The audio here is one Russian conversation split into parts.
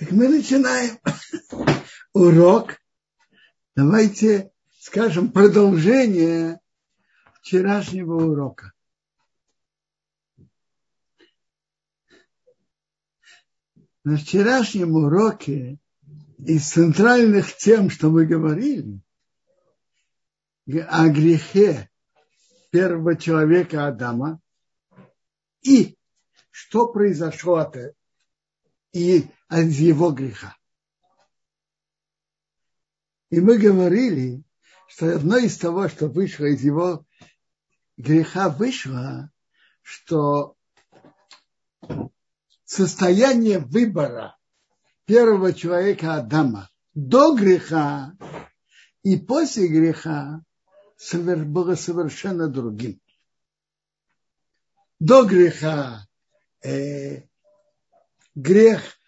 Так мы начинаем урок. Давайте скажем продолжение вчерашнего урока. На вчерашнем уроке из центральных тем, что мы говорили, о грехе первого человека Адама и что произошло от, и от его греха. И мы говорили, что одно из того, что вышло из его греха, вышло, что состояние выбора первого человека Адама до греха и после греха было совершенно другим. До греха э, грех,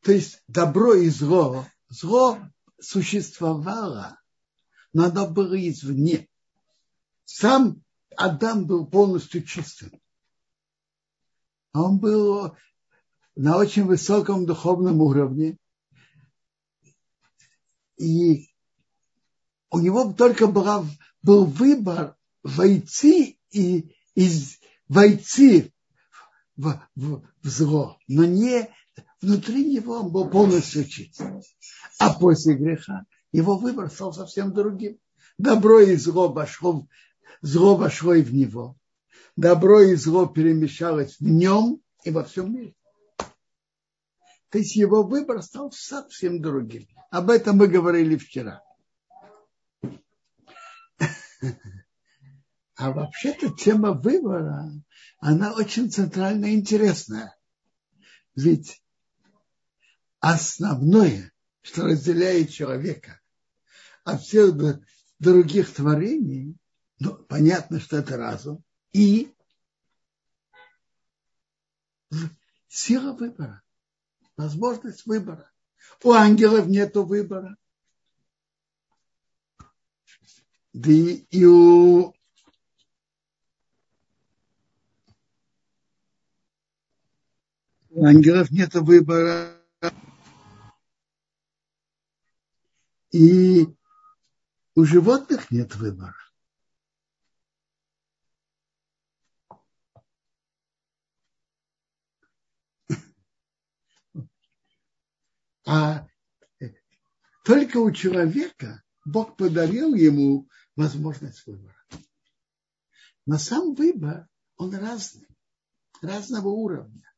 то есть добро и зло, зло существовало, но оно было извне. Сам Адам был полностью чистым. Он был на очень высоком духовном уровне. И у него только была, был выбор войти и из, войти в, в, в зло, но не внутри него он был полностью чист. А после греха его выбор стал совсем другим. Добро и зло вошло, зло вошло и в него. Добро и зло перемешалось в нем и во всем мире. То есть его выбор стал совсем другим. Об этом мы говорили вчера. А вообще-то тема выбора, она очень центральная и интересная. Ведь основное, что разделяет человека от всех других творений, ну, понятно, что это разум, и сила выбора, возможность выбора. У ангелов нет выбора. Да и у у ангелов нет выбора. И у животных нет выбора. А только у человека Бог подарил ему возможность выбора. Но сам выбор, он разный, разного уровня.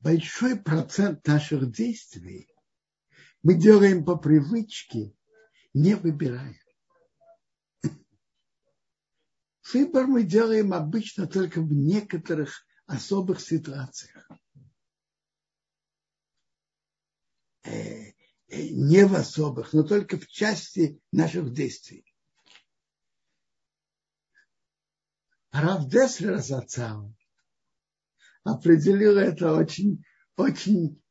Большой процент наших действий мы делаем по привычке, не выбирая. Выбор мы делаем обычно только в некоторых особых ситуациях. Э, э, не в особых, но только в части наших действий. Рав Деслер Зацау определил это очень, очень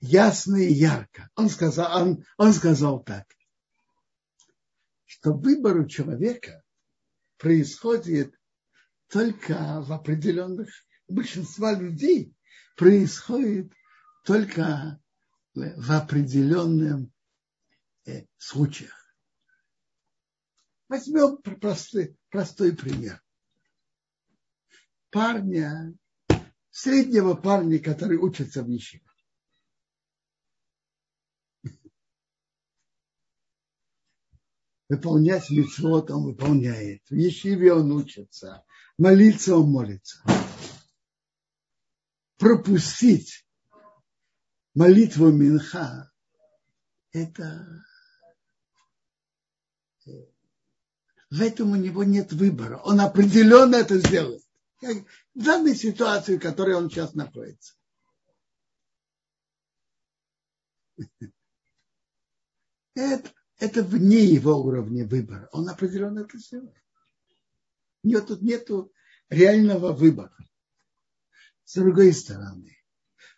ясно и ярко. Он сказал, он, он сказал так, что выбор у человека происходит только в определенных, большинства людей происходит только в определенных э, случаях. Возьмем простой, простой пример парня, среднего парня, который учится в Ешиве. Выполнять митцвот он выполняет. В Ешиве он учится. Молиться он молится. Пропустить молитву Минха – это в этом у него нет выбора. Он определенно это сделает в данной ситуации, в которой он сейчас находится. Это, это вне его уровня выбора. Он определенно это сделает. Нет, тут нету реального выбора. С другой стороны,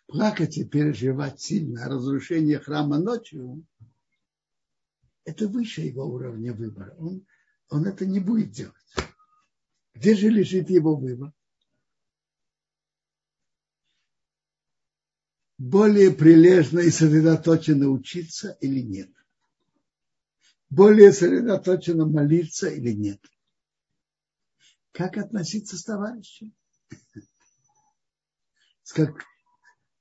плакать и переживать сильно о разрушении храма ночью, это выше его уровня выбора. Он, он это не будет делать. Где же лежит его выбор? Более прилежно и сосредоточенно учиться или нет? Более сосредоточенно молиться или нет? Как относиться с товарищем? Как,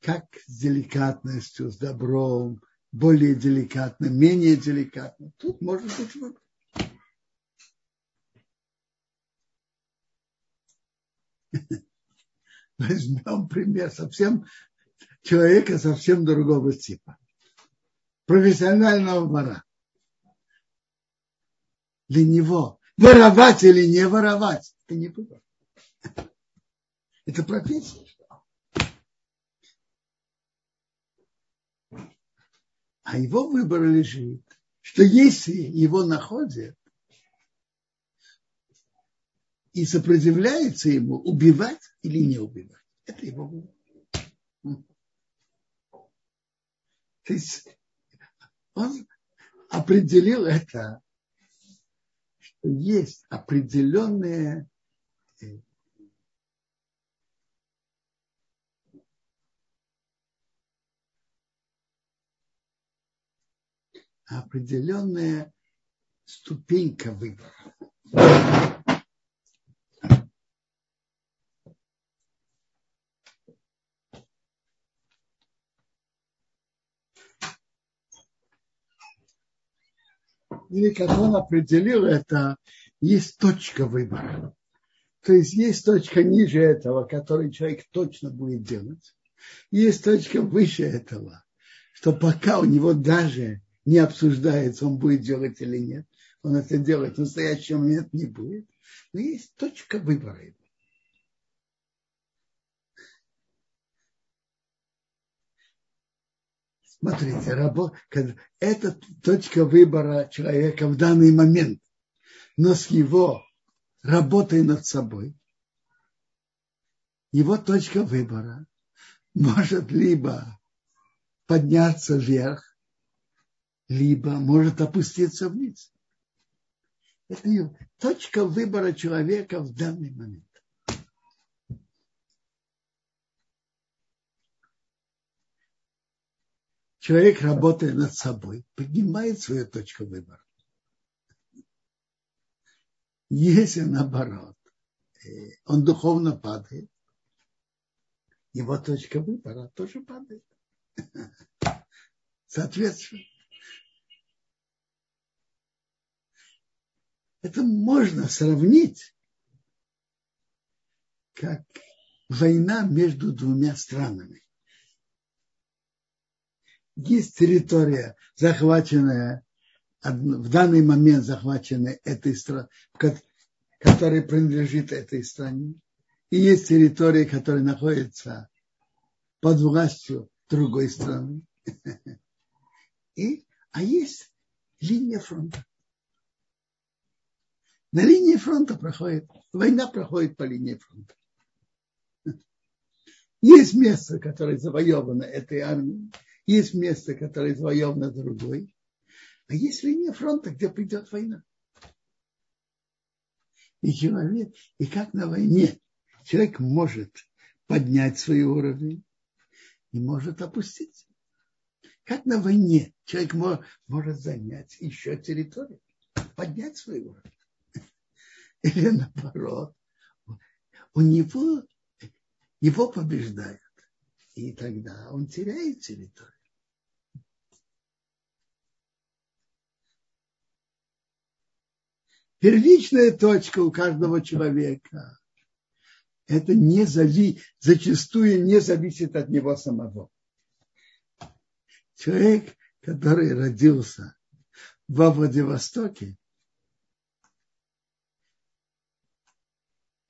как с деликатностью, с добром, более деликатно, менее деликатно. Тут может быть выбор. Возьмем пример совсем человека совсем другого типа. Профессионального вора. Для него воровать или не воровать, это не выбор. Это профессия. А его выбор лежит, что если его находят и сопротивляется ему, убивать или не убивать, это его. То есть он определил это, что есть определенные э, определенная ступенька выбора. Или как он определил это, есть точка выбора. То есть есть точка ниже этого, который человек точно будет делать. Есть точка выше этого, что пока у него даже не обсуждается, он будет делать или нет. Он это делать в настоящий момент не будет. Но есть точка выбора. Смотрите, рабо, это точка выбора человека в данный момент. Но с его работой над собой, его точка выбора может либо подняться вверх, либо может опуститься вниз. Это точка выбора человека в данный момент. Человек, работая над собой, поднимает свою точку выбора. Если наоборот, э, он духовно падает, его точка выбора тоже падает. Соответственно, Это можно сравнить как война между двумя странами. Есть территория, захваченная, в данный момент захваченная этой страной, которая принадлежит этой стране. И есть территория, которая находится под властью другой страны. И, а есть линия фронта. На линии фронта проходит, война проходит по линии фронта. Есть место, которое завоевано этой армией, есть место, которое завоевано другой, а есть линия фронта, где придет война. И человек, и как на войне, человек может поднять свой уровень и может опустить. Как на войне человек может занять еще территорию, поднять свой уровень. Или наоборот, у него его побеждают. И тогда он теряет территорию. Первичная точка у каждого человека – это не зави, зачастую не зависит от него самого. Человек, который родился во Владивостоке,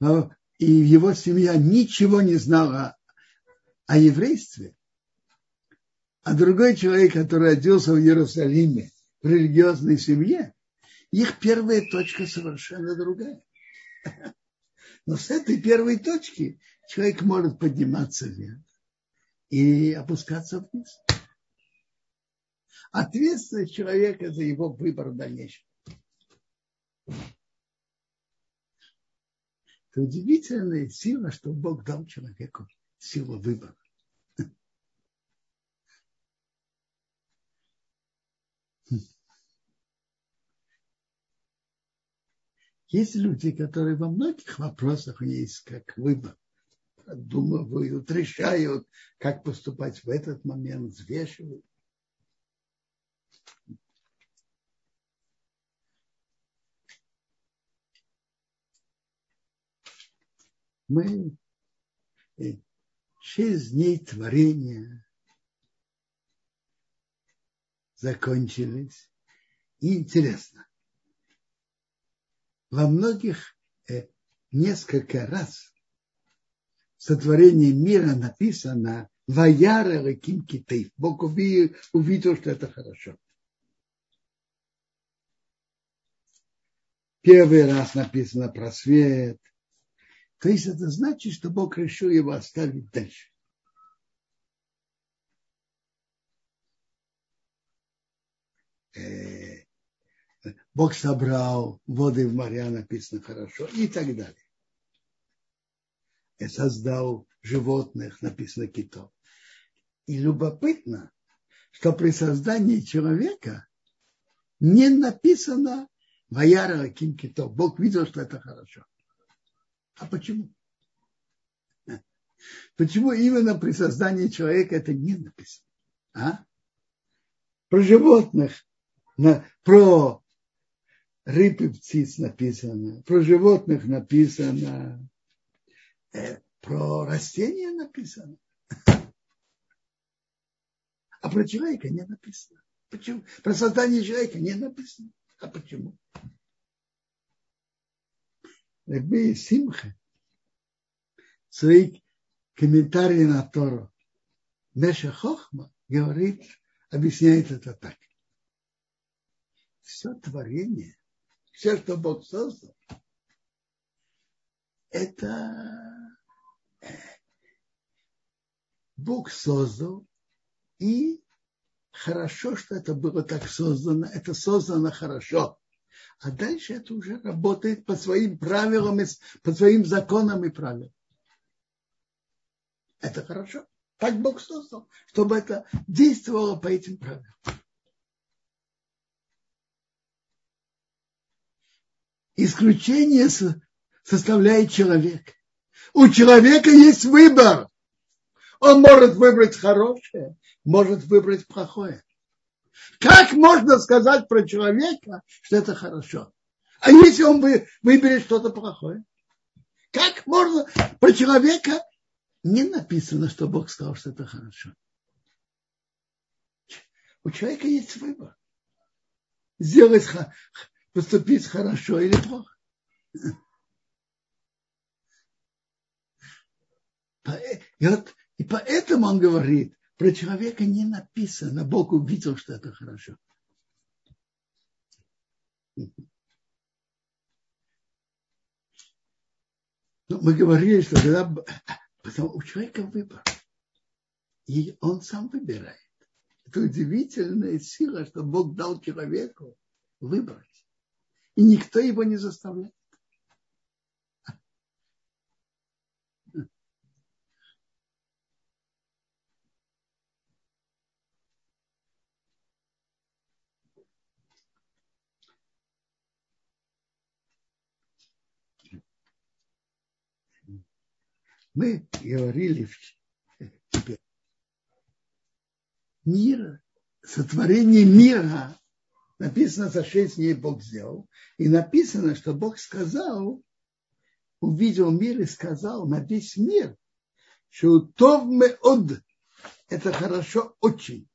и его семья ничего не знала о еврействе, а другой человек, который родился в Иерусалиме в религиозной семье, их первая точка совершенно другая. Но с этой первой точки человек может подниматься вверх и опускаться вниз. Ответственность человека за его выбор в дальнейшем. Это удивительная сила, что Бог дал человеку силу выбора. Есть люди, которые во многих вопросах есть как выбор. Думают, решают, как поступать в этот момент, взвешивают. Мы э, шесть дней творения закончились. И интересно, во многих э, несколько раз в сотворении мира написано «Ваяра Раким Китейв». Бог увидел, что это хорошо. Первый раз написано про свет. То есть это значит, что Бог решил его оставить дальше. Э, Бог собрал воды в моря, написано хорошо, и так далее. И создал животных, написано китов. И любопытно, что при создании человека не написано Ваяра Ким Китов. Бог видел, что это хорошо. А почему? Почему именно при создании человека это не написано? А? Про животных, про рыб и птиц написано, про животных написано, э, про растения написано. А про человека не написано. Почему? Про создание человека не написано. А почему? Рабби Симха свои комментарии на Тору Меша Хохма говорит, объясняет это так. Все творение, все, что Бог создал, это Бог создал, и хорошо, что это было так создано, это создано хорошо. А дальше это уже работает по своим правилам, по своим законам и правилам. Это хорошо. Так Бог создал, чтобы это действовало по этим правилам. Исключение составляет человек. У человека есть выбор. Он может выбрать хорошее, может выбрать плохое. Как можно сказать про человека, что это хорошо? А если он выберет что-то плохое? Как можно про человека не написано, что Бог сказал, что это хорошо. У человека есть выбор. Сделать, поступить хорошо или плохо. И, вот, и поэтому он говорит, про человека не написано. Бог увидел, что это хорошо. Ну, мы говорили, что когда... Потому у человека выбор. И он сам выбирает. Это удивительная сила, что Бог дал человеку выбрать. И никто его не заставляет. Мы говорили теперь. Мир, сотворение мира написано за шесть дней Бог сделал. И написано, что Бог сказал, увидел мир и сказал на весь мир, что тов мы от это хорошо очень.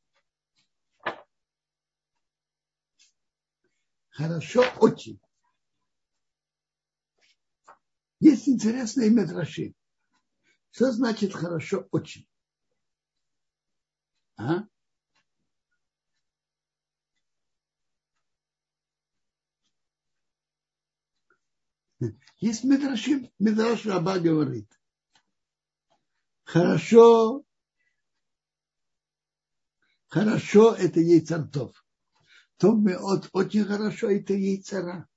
Хорошо очень. Есть интересное имя Раши. Что значит хорошо очень? А? Есть Медрашим, Медраш Раба говорит. Хорошо, хорошо это яйцартов. То мы от очень хорошо это яйцара.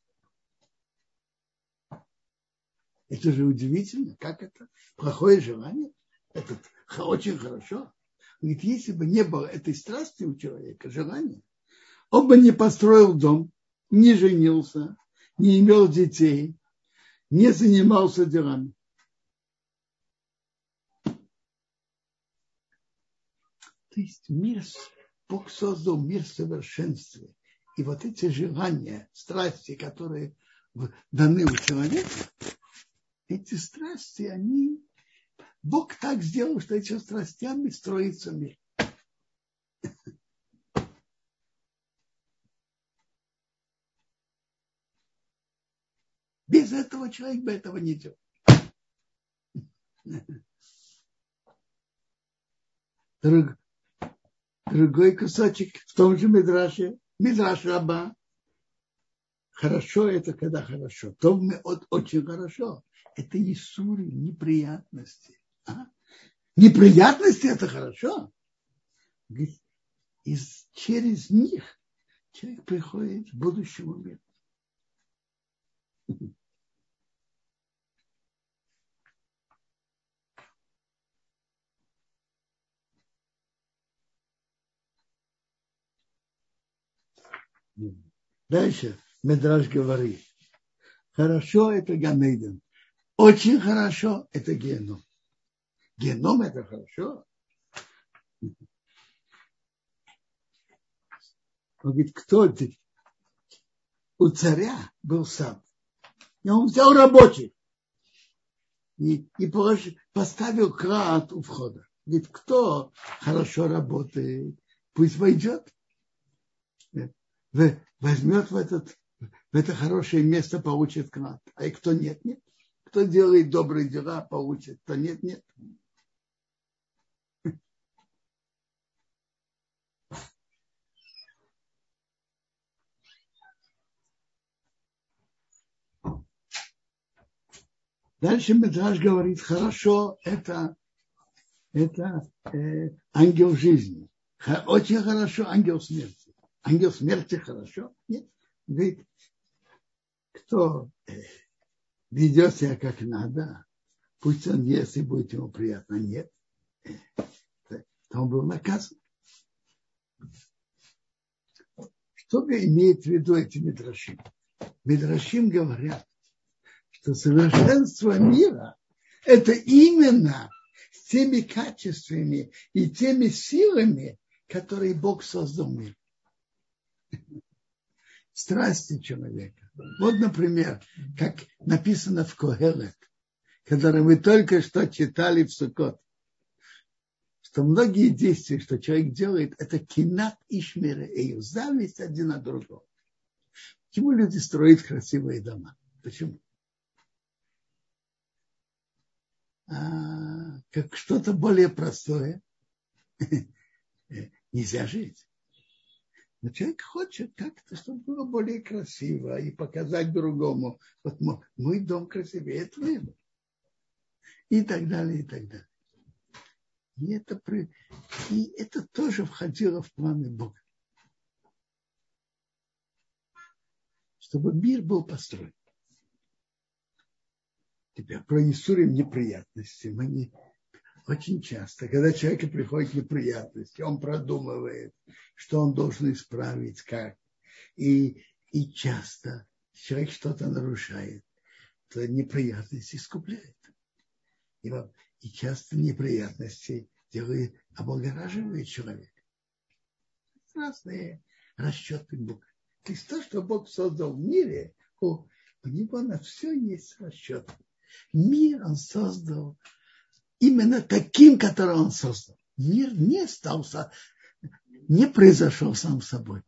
Это же удивительно, как это? Плохое желание? Это очень хорошо. Ведь если бы не было этой страсти у человека, желания, он бы не построил дом, не женился, не имел детей, не занимался делами. То есть мир, Бог создал мир в совершенстве. И вот эти желания, страсти, которые даны у человека, эти страсти, они... Бог так сделал, что этими страстями строится мир. Без этого человек бы этого не делал. Друг, другой кусочек в том же Мидраше, Мидраш Раба. Хорошо это когда хорошо. То мы от, очень хорошо. Это не сури, неприятности. А? Неприятности это хорошо. Из, через них человек приходит к будущему миру. Дальше Медраж говорит, хорошо это Ганейден, очень хорошо это геном. Геном это хорошо. Он говорит, кто ты? У царя был сад. И он взял рабочих и, и положил, поставил крат у входа. Говорит, кто хорошо работает, пусть войдет возьмет в, этот, в это хорошее место, получит клад. А и кто нет, нет. Кто делает добрые дела, получит. Кто нет, нет. Дальше Медраж говорит, хорошо, это, это э, ангел жизни. Очень хорошо ангел смерти ангел смерти хорошо? Нет. Говорит, кто э, ведет себя как надо, пусть он ест и будет ему приятно. Нет. Э, то он был наказан. Что имеет в виду эти Мидрашим? Мидрашим говорят, что совершенство мира – это именно с теми качествами и теми силами, которые Бог создал мир страсти человека. Вот, например, как написано в Когелет, который мы только что читали в Сукот, что многие действия, что человек делает, это кинат и шмирею, зависть один от другого. Почему люди строят красивые дома? Почему? А, как что-то более простое нельзя жить. Но человек хочет как-то, чтобы было более красиво и показать другому. Вот мой, мой дом красивее твоего. И так далее, и так далее. И это, и это тоже входило в планы Бога. Чтобы мир был построен. Теперь про Исурим неприятности. Мы не, очень часто, когда человеку приходят неприятности, он продумывает, что он должен исправить, как. И, и часто человек что-то нарушает, то неприятности искупляет. И, и часто неприятности делает, облагораживает человека. Разные расчеты Бога. То есть то, что Бог создал в мире, у, у него на все есть расчет. Мир он создал именно таким, который он создал. Мир не стал, не произошел сам собой.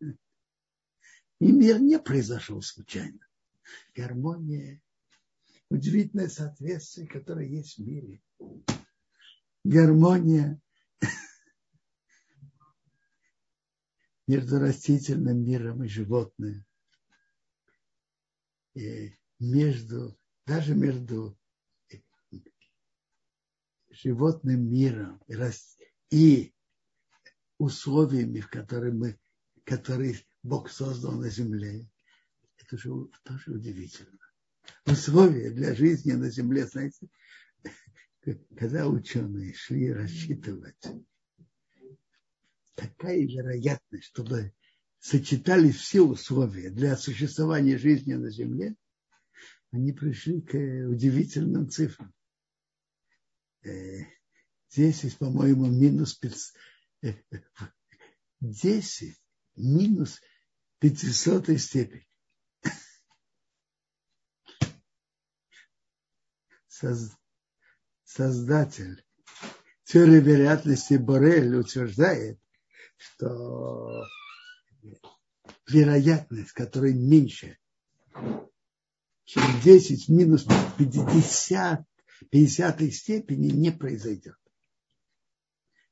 И мир не произошел случайно. Гармония, удивительное соответствие, которое есть в мире. Гармония между растительным миром и животным. И между, даже между животным миром и условиями, в которые, мы, которые Бог создал на земле, это же тоже удивительно. Условия для жизни на земле, знаете, когда ученые шли рассчитывать, какая вероятность, чтобы сочетались все условия для существования жизни на Земле, они пришли к удивительным цифрам. 10, по-моему, минус 500, 10 минус 500 степень. Создатель теории вероятности Борель утверждает, что вероятность, которая меньше, чем 10 минус 50, 50 степени, не произойдет.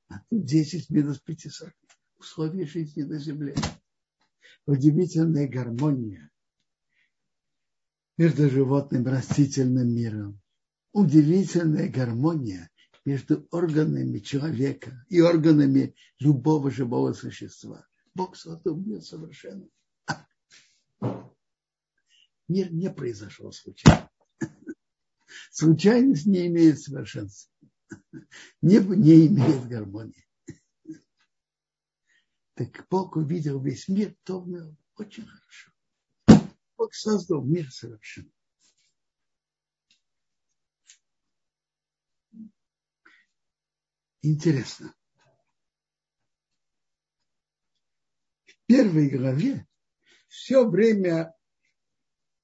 А тут 10 минус 500. Условия жизни на Земле. Удивительная гармония между животным и растительным миром. Удивительная гармония между органами человека и органами любого живого существа. Бог создал мир совершенно. Мир не произошел случайно. Случайность не имеет совершенства. Не, не имеет гармонии. Так Бог увидел весь мир, то очень хорошо. Бог создал мир совершенно. Интересно. В первой главе все время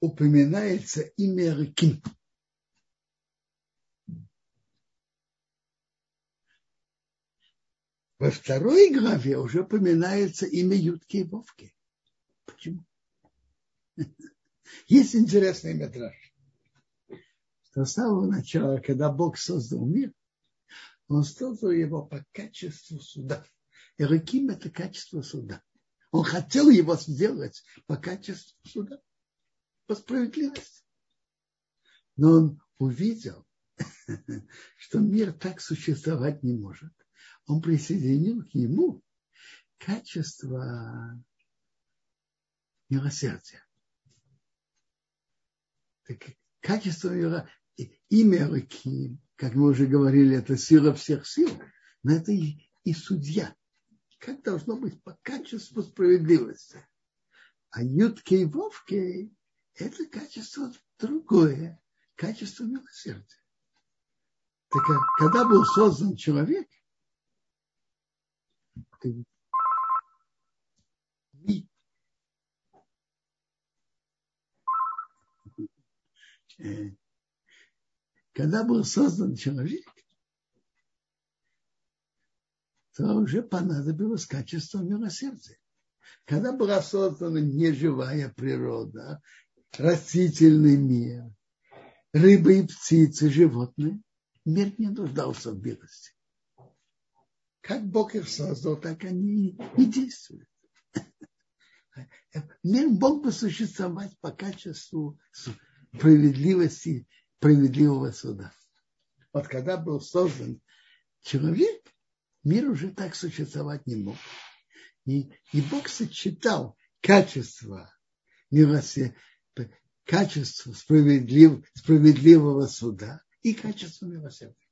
упоминается имя реки. Во второй главе уже упоминается имя Ютки и Вовки. Почему? Есть интересный метраж. Что с самого начала, когда Бог создал мир, он создал его по качеству суда. Эреким – это качество суда. Он хотел его сделать по качеству суда, по справедливости. Но он увидел, что мир так существовать не может он присоединил к нему качество милосердия. Так, качество имя руки, как мы уже говорили, это сила всех сил, но это и, и судья. Как должно быть по качеству справедливости. А Ютки и это качество другое, качество милосердия. Так когда был создан человек, когда был создан человек, то уже понадобилось качество милосердия. Когда была создана неживая природа, растительный мир, рыбы и птицы, животные, мир не нуждался в милости. Как Бог их создал, так они и действуют. Мир мог бы существовать по качеству справедливости, справедливого суда. Вот когда был создан человек, мир уже так существовать не мог. И, и Бог сочетал качество милосердия, качество справедлив, справедливого суда и качество милосердия.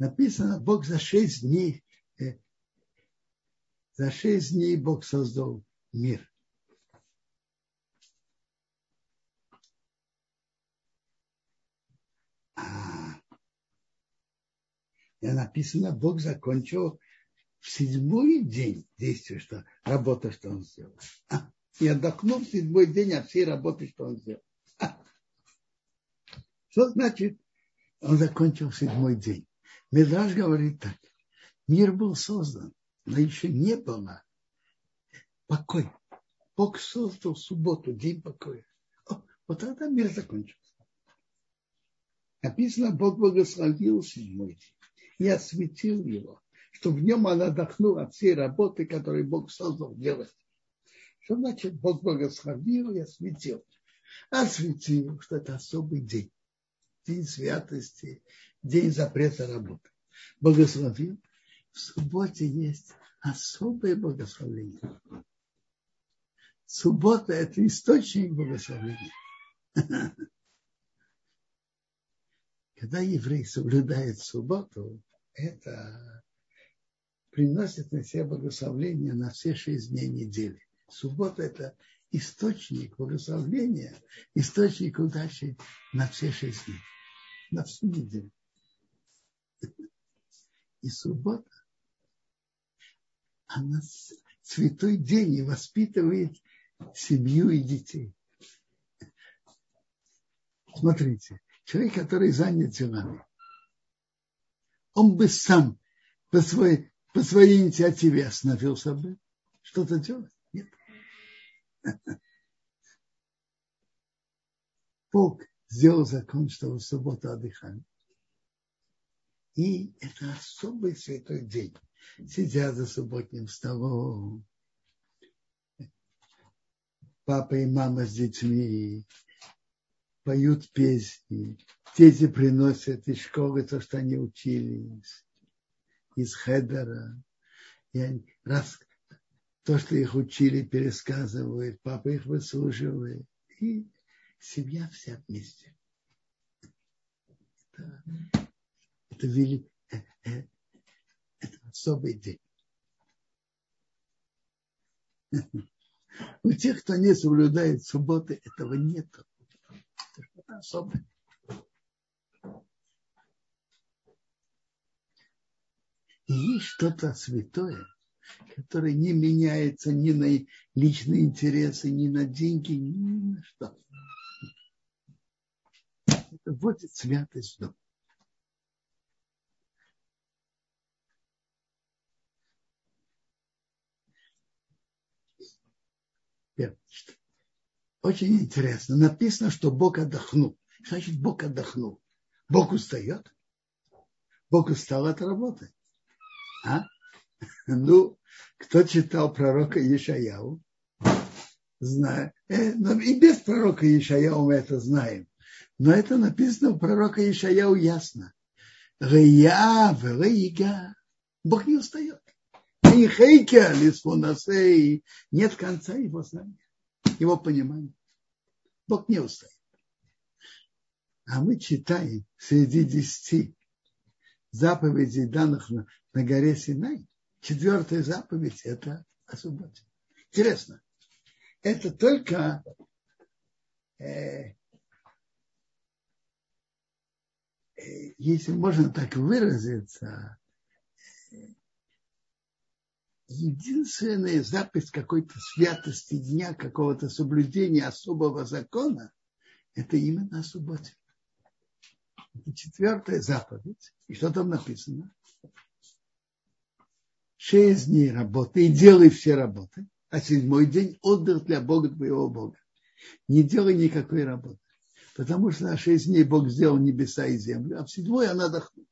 Написано, Бог за шесть дней, э, за шесть дней Бог создал мир. А, и написано, Бог закончил в седьмой день действия, что работа, что он сделал. А, и отдохнул в седьмой день от всей работы, что он сделал. А, что значит, он закончил седьмой день? Медраж говорит так. Мир был создан, но еще не было покоя. Бог создал субботу, день покоя. О, вот тогда мир закончился. Написано, Бог благословил седьмой день и осветил его, чтобы в нем он отдохнул от всей работы, которую Бог создал делать. Что значит Бог благословил и осветил? Осветил, что это особый день. День святости, день запрета работы. Благословил. В субботе есть особое благословение. Суббота – это источник благословения. Когда еврей соблюдает субботу, это приносит на себя благословение на все шесть дней недели. Суббота – это источник благословения, источник удачи на все шесть дней, на всю неделю. И суббота, она святой день и воспитывает семью и детей. Смотрите, человек, который занят делами, он бы сам по своей, по своей инициативе остановился бы что-то делать. Бог сделал закон, что в субботу отдыхали. И это особый святой день. Сидят за субботним столом. Папа и мама с детьми поют песни. Дети приносят из школы то, что они учились, из хедера. И они, раз то, что их учили, пересказывают, папа их выслушивает. И семья вся вместе. Это, это, вели, э, э, это особый день. У тех, кто не соблюдает субботы, этого нет. Это особое. И есть что-то святое, которое не меняется ни на личные интересы, ни на деньги, ни на что. Это вводит святость в дом. Очень интересно. Написано, что Бог отдохнул. Значит Бог отдохнул? Бог устает? Бог устал от работы. А? Ну, кто читал пророка Ешаяу, знает. Э, и без пророка Ешаяу мы это знаем. Но это написано у пророка Ишаяу ясно. Рея в Бог не устает. И лисфонасей. Нет конца его знания, его понимания. Бог не устает. А мы читаем среди десяти заповедей, данных на, на горе Синай, четвертая заповедь – это о субботе. Интересно, это только э, если можно так выразиться, единственная запись какой-то святости дня, какого-то соблюдения особого закона, это именно о субботе. Это четвертая заповедь. И что там написано? Шесть дней работы и делай все работы, а седьмой день отдых для Бога твоего Бога. Не делай никакой работы. Потому что на шесть дней Бог сделал небеса и землю, а в седьмой она отдохнет.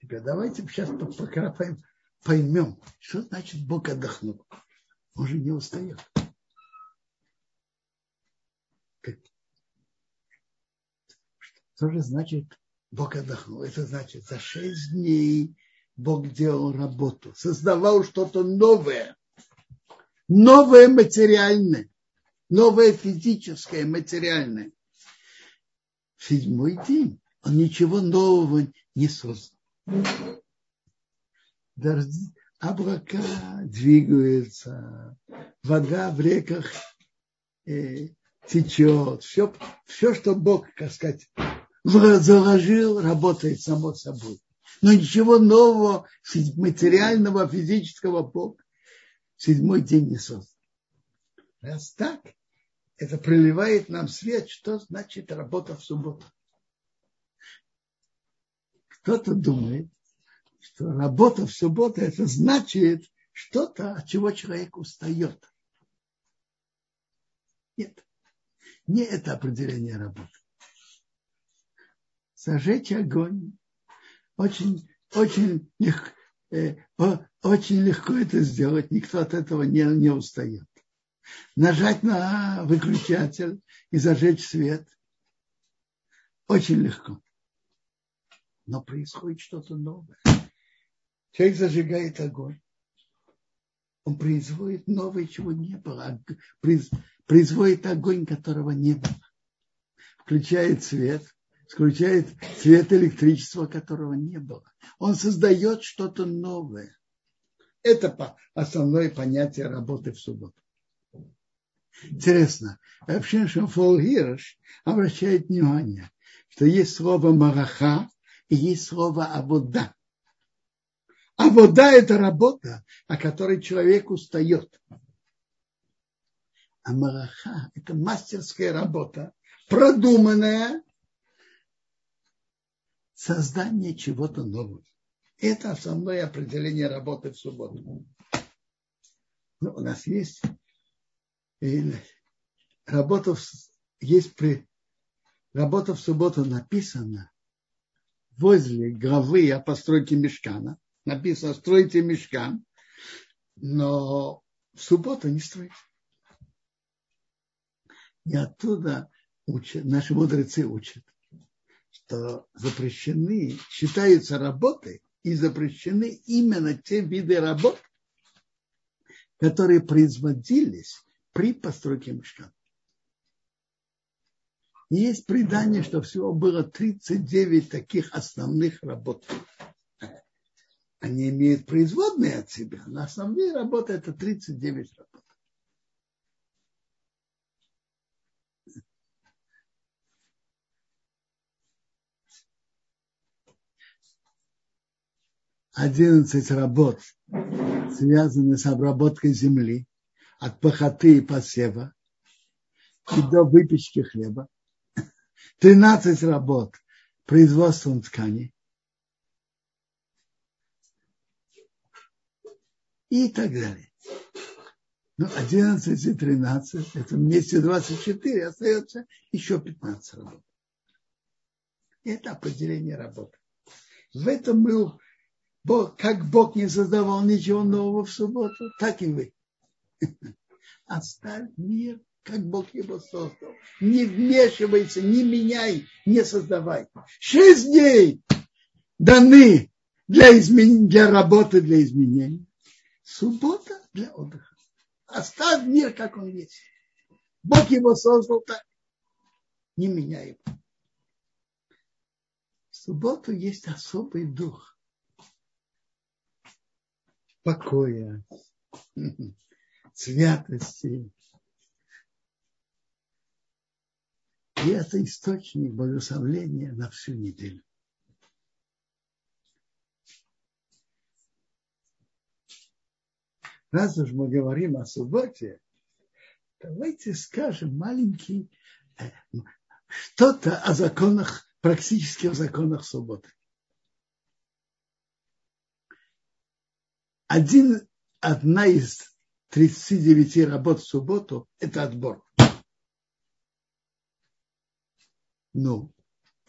Теперь давайте сейчас покрапаем, поймем, что значит Бог отдохнул. Он же не устает. Что же значит Бог отдохнул? Это значит, за шесть дней Бог делал работу, создавал что-то новое, новое материальное новое физическое, материальное. Седьмой день он ничего нового не создал. Дожди, облака двигаются, вода в реках э, течет. Все, все, что Бог, как сказать, заложил, работает само собой. Но ничего нового, материального, физического Бог седьмой день не создал. Раз так, это проливает нам свет, что значит работа в субботу. Кто-то думает, что работа в субботу это значит что-то, от чего человек устает. Нет, не это определение работы. Сожечь огонь очень, очень легко, э, очень легко это сделать, никто от этого не, не устает нажать на выключатель и зажечь свет. Очень легко. Но происходит что-то новое. Человек зажигает огонь. он производит новое, чего не было. Производит огонь, которого не было. Включает свет, включает свет электричества, которого не было. Он создает что-то новое. Это основное понятие работы в субботу. Интересно, вообще Шамфол Хирш обращает внимание, что есть слово мараха и есть слово авода. А это работа, о которой человек устает. А мараха – это мастерская работа, продуманная, создание чего-то нового. Это основное определение работы в субботу. Ну, у нас есть работа в, есть при, работа в субботу написана возле главы о постройке мешкана написано «стройте мешкан», но в субботу не строить. И оттуда учат, наши мудрецы учат, что запрещены, считаются работы и запрещены именно те виды работ, которые производились при постройке мешкана. Есть предание, что всего было 39 таких основных работ они имеют производные от себя. Самом деле работа это 39 работ. Одиннадцать работ связаны с обработкой земли от пахоты и посева и до выпечки хлеба. Тринадцать работ производством тканей. и так далее. Ну, 11 и 13, это вместе 24, остается еще 15 работ. Это определение работы. В этом мы, Бог, как Бог не создавал ничего нового в субботу, так и вы. Оставь мир, как Бог его создал. Не вмешивайся, не меняй, не создавай. Шесть дней даны для, измен... для работы, для изменений. Суббота для отдыха. Оставь мир, как он есть. Бог его создал так. Не меняй его. В субботу есть особый дух покоя, святости. И это источник благословления на всю неделю. раз уж мы говорим о субботе, давайте скажем маленький э, что-то о законах, практических законах субботы. Один, одна из 39 работ в субботу – это отбор. Ну,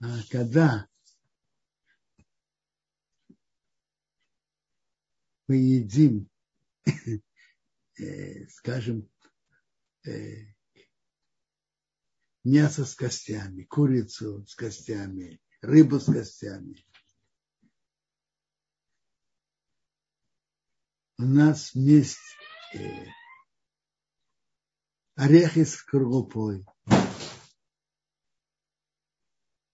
а когда мы едим, э, скажем, э, мясо с костями, курицу с костями, рыбу с костями. У нас есть э, орехи с кругопой.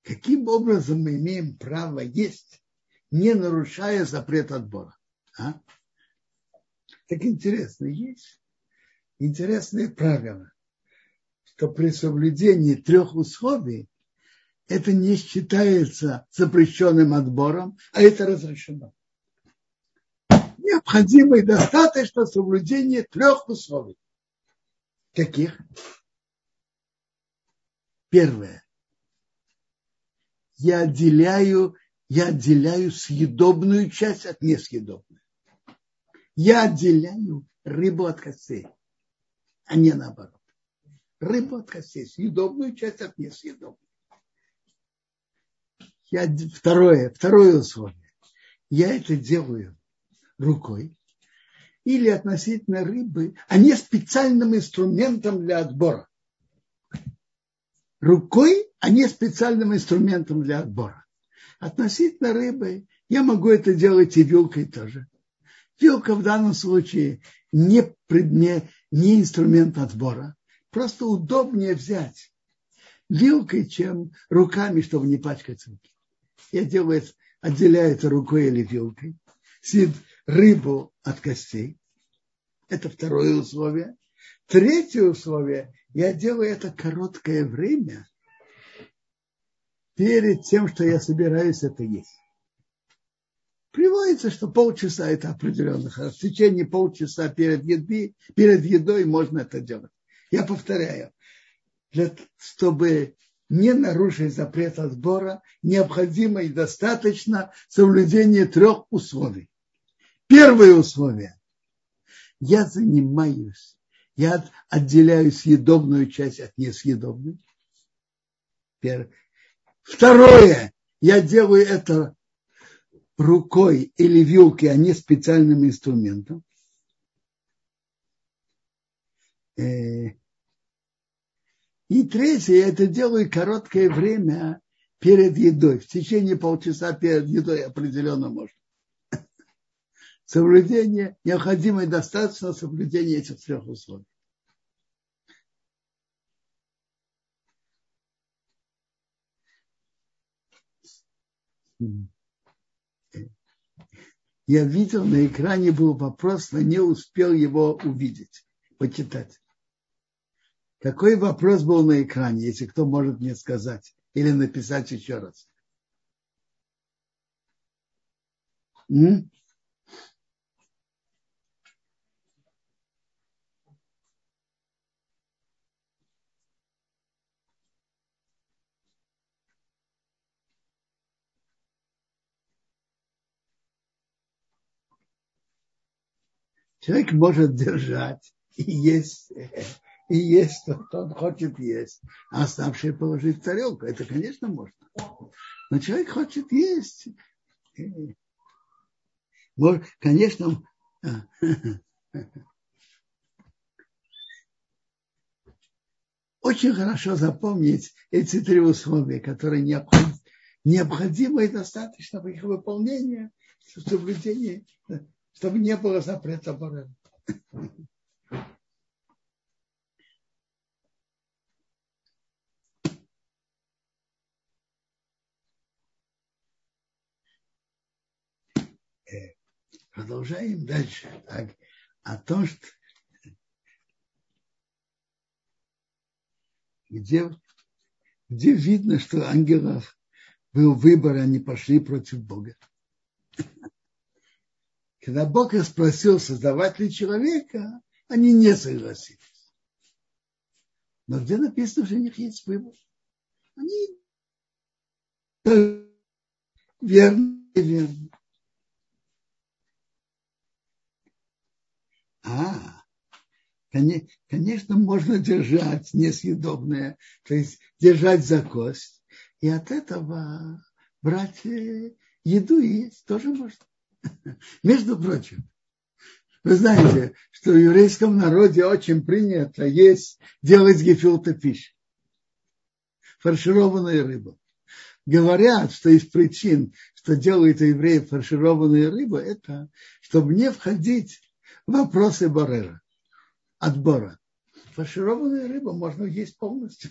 Каким образом мы имеем право есть, не нарушая запрет отбора? А? Так интересно, есть интересное правило, что при соблюдении трех условий это не считается запрещенным отбором, а это разрешено. Необходимо и достаточно соблюдения трех условий. Каких? Первое. Я отделяю, я отделяю съедобную часть от несъедобной я отделяю рыбу от костей, а не наоборот. Рыбу от костей, съедобную часть от несъедобной. Я, второе, второе условие. Я это делаю рукой или относительно рыбы, а не специальным инструментом для отбора. Рукой, а не специальным инструментом для отбора. Относительно рыбы Я могу это делать и вилкой тоже. Вилка в данном случае не, не, не инструмент отбора. Просто удобнее взять вилкой, чем руками, чтобы не пачкать руки. Я делаю, отделяю это рукой или вилкой. Сид рыбу от костей. Это второе условие. Третье условие. Я делаю это короткое время перед тем, что я собираюсь это есть. Приводится, что полчаса это определенно. В течение полчаса перед, едой, перед едой можно это делать. Я повторяю, для, чтобы не нарушить запрет отбора, необходимо и достаточно соблюдение трех условий. Первое условие. Я занимаюсь, я отделяю съедобную часть от несъедобной. Второе. Я делаю это рукой или вилкой, а не специальным инструментом. Э, и третье, я это делаю короткое время перед едой. В течение полчаса перед едой определенно можно. Соблюдение, необходимо и достаточно соблюдения этих трех условий. Я видел, на экране был вопрос, но не успел его увидеть, почитать. Какой вопрос был на экране, если кто может мне сказать или написать еще раз? М? Человек может держать и есть и есть то, что он хочет есть, а оставшее положить в тарелку. Это, конечно, можно. Но человек хочет есть. Конечно, очень хорошо запомнить эти три условия, которые необходимы, и достаточно их выполнения, соблюдения, чтобы не было запрета барана. Продолжаем дальше. Так, о том, что где, где видно, что ангелов был выбор, они пошли против Бога. Когда Бог их спросил, создавать ли человека, они не согласились. Но где написано, что у них есть выбор? Они верно и верно. А, конечно, можно держать несъедобное, то есть держать за кость, и от этого брать еду и есть тоже можно. Между прочим, вы знаете, что в еврейском народе очень принято есть, делать гефилта пищи. Фаршированную рыбу. Говорят, что из причин, что делают евреи фаршированную рыбу, это чтобы не входить вопросы барера, отбора. Фаршированную рыбу можно есть полностью.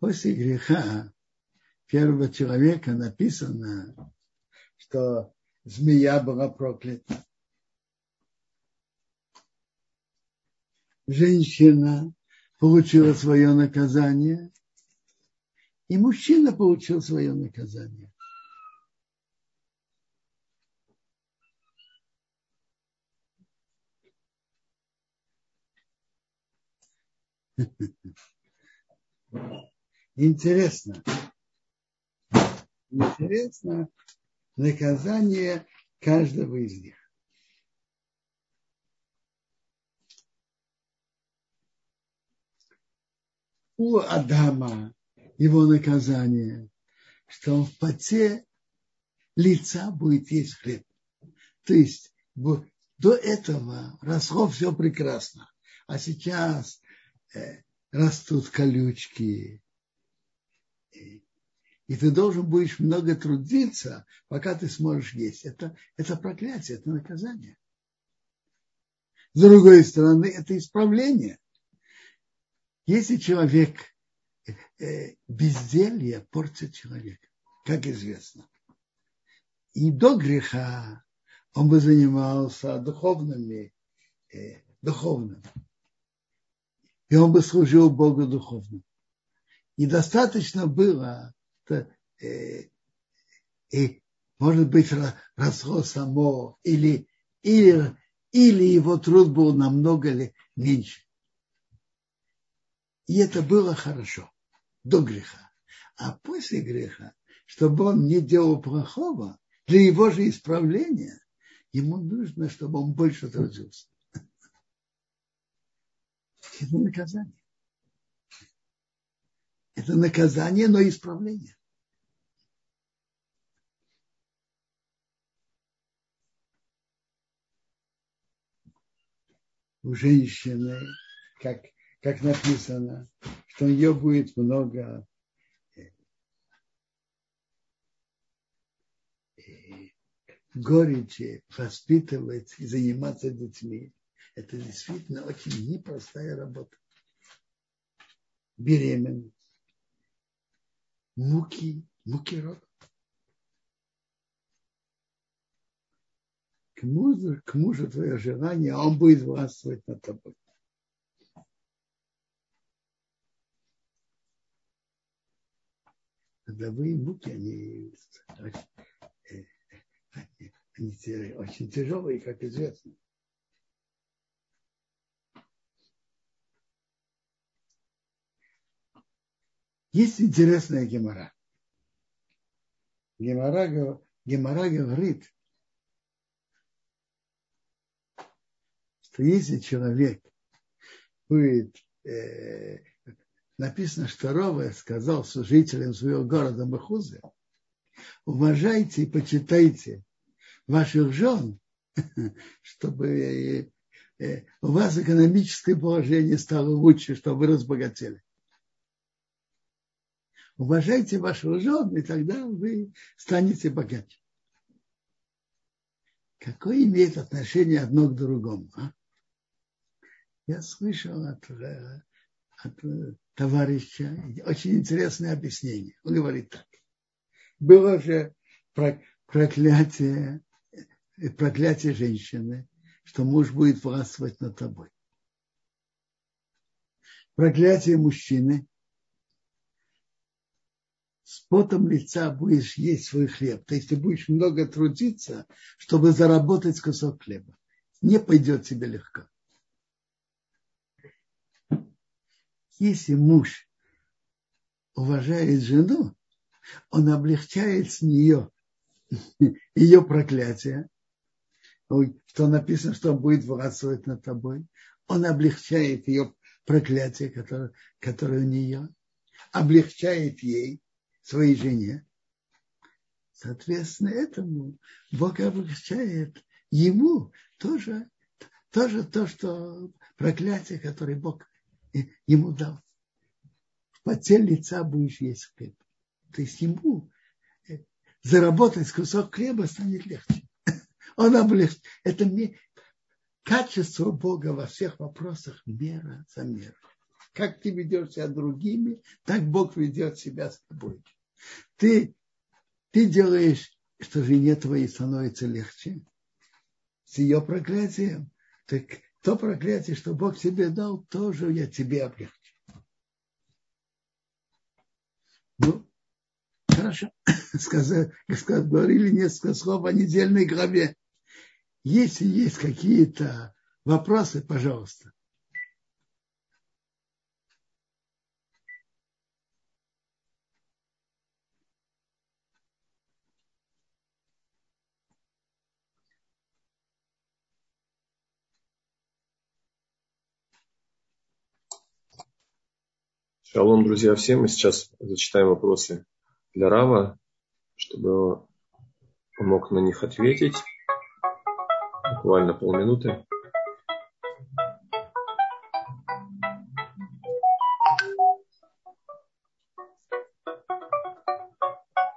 После греха первого человека написано, что змея была проклята. Женщина получила свое наказание, и мужчина получил свое наказание. Интересно. Интересно наказание каждого из них. У Адама его наказание, что он в поте лица будет есть хлеб. То есть до этого росло все прекрасно, а сейчас э, растут колючки, и ты должен будешь много трудиться, пока ты сможешь есть. Это, это проклятие, это наказание. С другой стороны, это исправление. Если человек э, безделье портит человека, как известно. И до греха он бы занимался духовными, э, духовным. И он бы служил Богу духовным. И достаточно было то, э, и, может быть, росло само, или, или, или его труд был намного меньше. И это было хорошо до греха. А после греха, чтобы он не делал плохого, для его же исправления, ему нужно, чтобы он больше трудился. Это наказание. Это наказание, но исправление. У женщины, как, как написано, что у нее будет много горечи воспитывать и заниматься детьми. Это действительно очень непростая работа. Беременность муки, муки рода. К мужу, к мужу твое желание, он будет властвовать над тобой. Родовые муки, они, они, они очень тяжелые, как известно. Есть интересная гемора. Гемора, гемора говорит, что если человек будет, э, написано, что Рова сказал жителям своего города Махузы, уважайте и почитайте ваших жен, чтобы э, у вас экономическое положение стало лучше, чтобы вы разбогатели уважайте вашего жен, и тогда вы станете богаче. Какое имеет отношение одно к другому? А? Я слышал от, э, от э, товарища очень интересное объяснение. Он говорит так. Было же проклятие, э, проклятие женщины, что муж будет властвовать над тобой. Проклятие мужчины, с потом лица будешь есть свой хлеб. То есть ты будешь много трудиться, чтобы заработать кусок хлеба. Не пойдет тебе легко. Если муж уважает жену, он облегчает с нее ее проклятие, что написано, что он будет властвовать над тобой. Он облегчает ее проклятие, которое, которое у нее, облегчает ей своей жене. Соответственно, этому Бог облегчает ему тоже, тоже то, что проклятие, которое Бог ему дал. В поте лица будешь есть хлеб. То есть ему э, заработать кусок хлеба станет легче. Он облегчит. Это качество Бога во всех вопросах мера за меру. Как ты ведешь себя другими, так Бог ведет себя с тобой. Ты, ты делаешь, что жене твоей становится легче с ее проклятием. Так то проклятие, что Бог тебе дал, тоже я тебе облегчу. Ну, хорошо. Сказали, говорили несколько слов о недельной главе. Если есть какие-то вопросы, пожалуйста. Шалом, друзья, всем. Мы сейчас зачитаем вопросы для Рава, чтобы он мог на них ответить. буквально полминуты.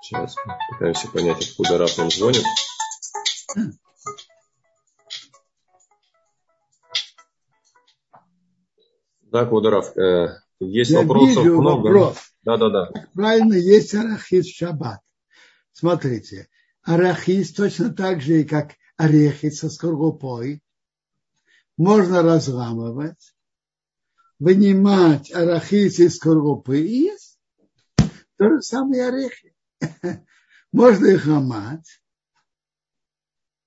Сейчас пытаемся понять, откуда Раф нам звонит. Да, Кударов, э, есть Я вопросов вижу много. вопрос. Да, да, да. Правильно, есть арахис в шаббат. Смотрите, арахис точно так же, как орехи со скорлупой, можно разламывать, вынимать арахис из скорлупы и есть. То же самое орехи. Можно их ломать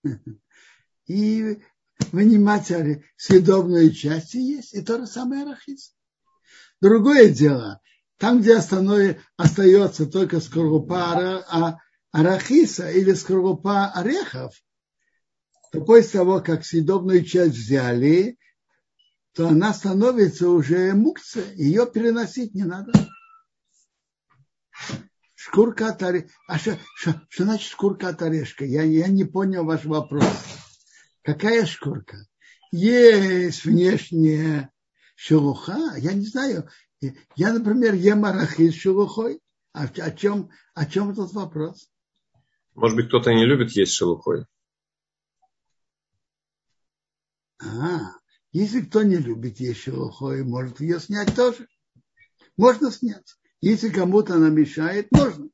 и вынимать съедобные части есть. И то же самое арахис. Другое дело, там, где остается только скорлупа а, арахиса или скорлупа орехов, то после того, как съедобную часть взяли, то она становится уже мукция, ее переносить не надо. Шкурка от орешка. А что, что, что значит шкурка от орешка? Я, я не понял ваш вопрос. Какая шкурка? Есть внешняя шелуха. Я не знаю. Я, например, ем арахис шелухой. А о чем, о чем этот вопрос? Может быть, кто-то не любит есть шелухой. А, если кто не любит есть шелухой, может ее снять тоже. Можно снять. Если кому-то она мешает, можно.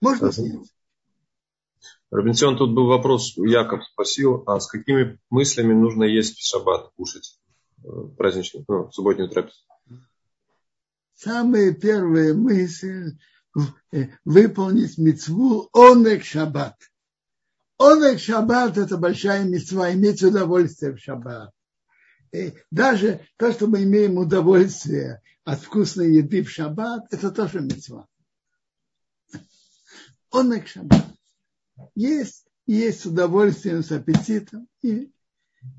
Можно снять. Робинсон, тут был вопрос, Яков спросил, а с какими мыслями нужно есть в шаббат, кушать э, праздничный, ну, субботнюю трапезу? Самая первая мысль э, выполнить мецву онек шаббат. Онек шаббат это большая мецва, иметь удовольствие в шаббат. И даже то, что мы имеем удовольствие от вкусной еды в шаббат, это тоже мецва. Онек шаббат. Есть, есть удовольствие с аппетитом и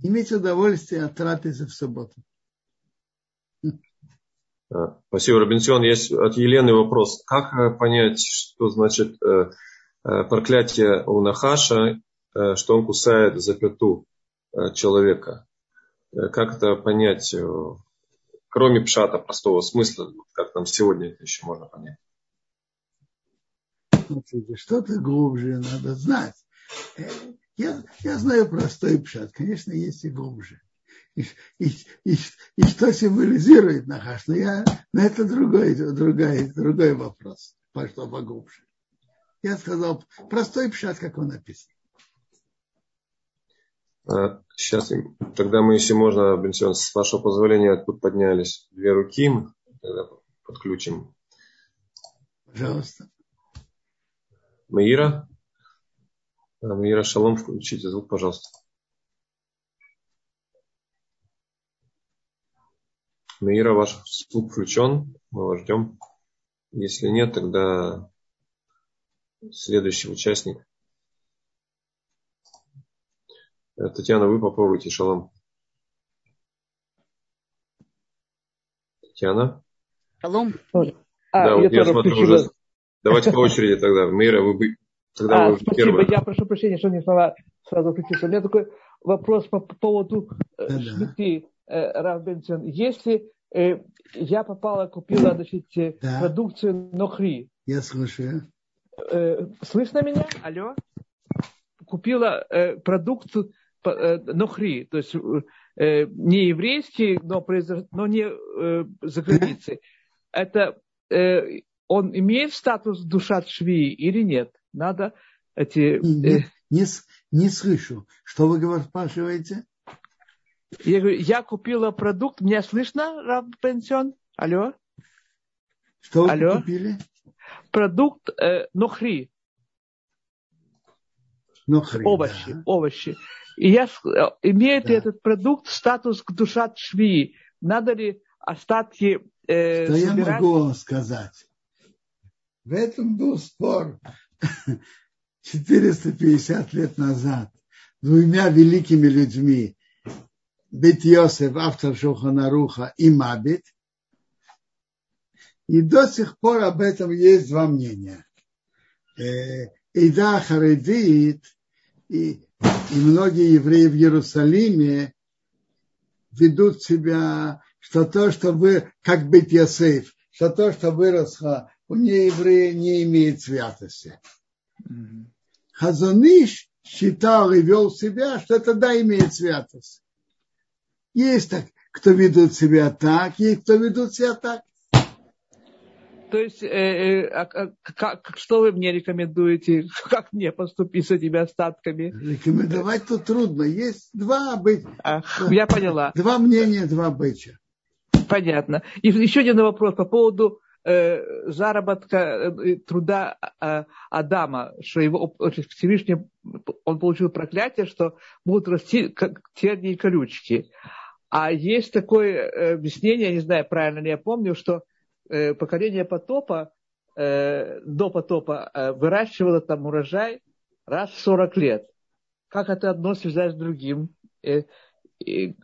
иметь удовольствие от трапезы в субботу. А, спасибо, Робинсон. Есть от Елены вопрос. Как э, понять, что значит э, э, проклятие у Нахаша, что он кусает за пяту человека? Как это понять, кроме пшата, простого смысла, как нам сегодня это еще можно понять? Смотрите, что-то глубже надо знать. Я, я знаю простой пшат, конечно, есть и глубже и, и, и, и что символизирует Нахаш. Но я, на это другой, другой, другой вопрос, пошло поглубже. Я сказал, простой пшат, как он написан. А, сейчас, тогда мы, если можно, Бенсион, с вашего позволения, тут поднялись две руки, тогда подключим. Пожалуйста. Маира? Маира Шалом, включите звук, пожалуйста. Наира, ваш звук включен, мы вас ждем. Если нет, тогда следующий участник. Э, Татьяна, вы попробуйте шалом. Татьяна? Шалом. А, да, вот я смотрю включила. уже. Давайте по очереди тогда. Мира, вы тогда а, вы спасибо, первый. я прошу прощения, что не смогла сразу включиться. У меня такой вопрос по, по поводу э, да, шмити. Э, Рав Бенсон, если э, я попала, купила значит, э, да. продукцию Нохри. Я слушаю. Слышно меня? Алло? Купила продукцию Нохри, то есть не еврейский, но, но не за границей. Это он имеет статус душа шви или нет? Надо эти... Не, не, не слышу. Что вы спрашиваете? Я говорю, я купила продукт. Меня слышно, Раб Пенсион? Алло? Что вы Алло? купили? Продукт э, нохри. Нохри, овощи, да. овощи. И я, э, имеет да. этот продукт статус к душа шви? Надо ли остатки э, Что собирать? я могу вам сказать? В этом был спор 450 лет назад двумя великими людьми Бет Йосеф, автор Шуханаруха, и Мабит. И до сих пор об этом есть два мнения. Ида Харидит и, и многие евреи в Иерусалиме ведут себя, что то, что вы, как быть Йосеф, что то, что выросло у нееврея, не имеет святости. Хазуныш считал и вел себя, что это да имеет святость. Есть так, кто ведут себя так, есть кто ведут себя так. То есть, э, э, а, а, как, что вы мне рекомендуете? Как мне поступить с этими остатками? Рекомендовать тут трудно. Есть два быть. я поняла. Два мнения, два быча. Понятно. И еще один вопрос по поводу заработка э, труда э, Адама, что его Всевышний, он получил проклятие, что будут расти как тернии и колючки. А есть такое э, объяснение, я не знаю, правильно ли я помню, что э, поколение потопа, э, до потопа э, выращивало там урожай раз в 40 лет. Как это одно связать с другим? Э, и,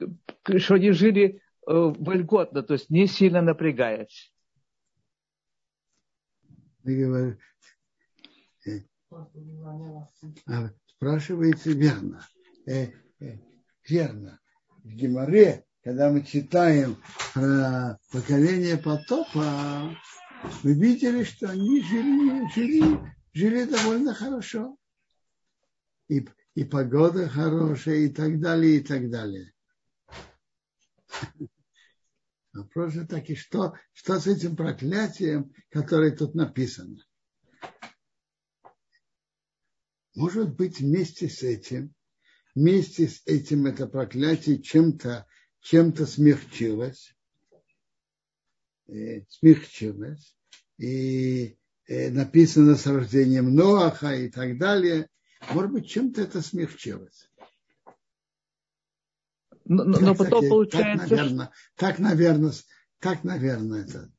что они жили э, вольготно, то есть не сильно напрягаясь. Э, а, спрашиваете верно. Э, э, верно. В Геморе когда мы читаем про поколение потопа, мы видели, что они жили, жили, жили довольно хорошо. И, и погода хорошая, и так далее, и так далее. Вопрос же таки, что, что с этим проклятием, которое тут написано? Может быть, вместе с этим, вместе с этим это проклятие чем-то чем-то смягчилась, э, смягчилась, и э, написано с рождением Ноаха и так далее. Может быть, чем-то это смягчилось. Но, но, потом так, получается... Так, наверное, так, наверное, так, наверное, это.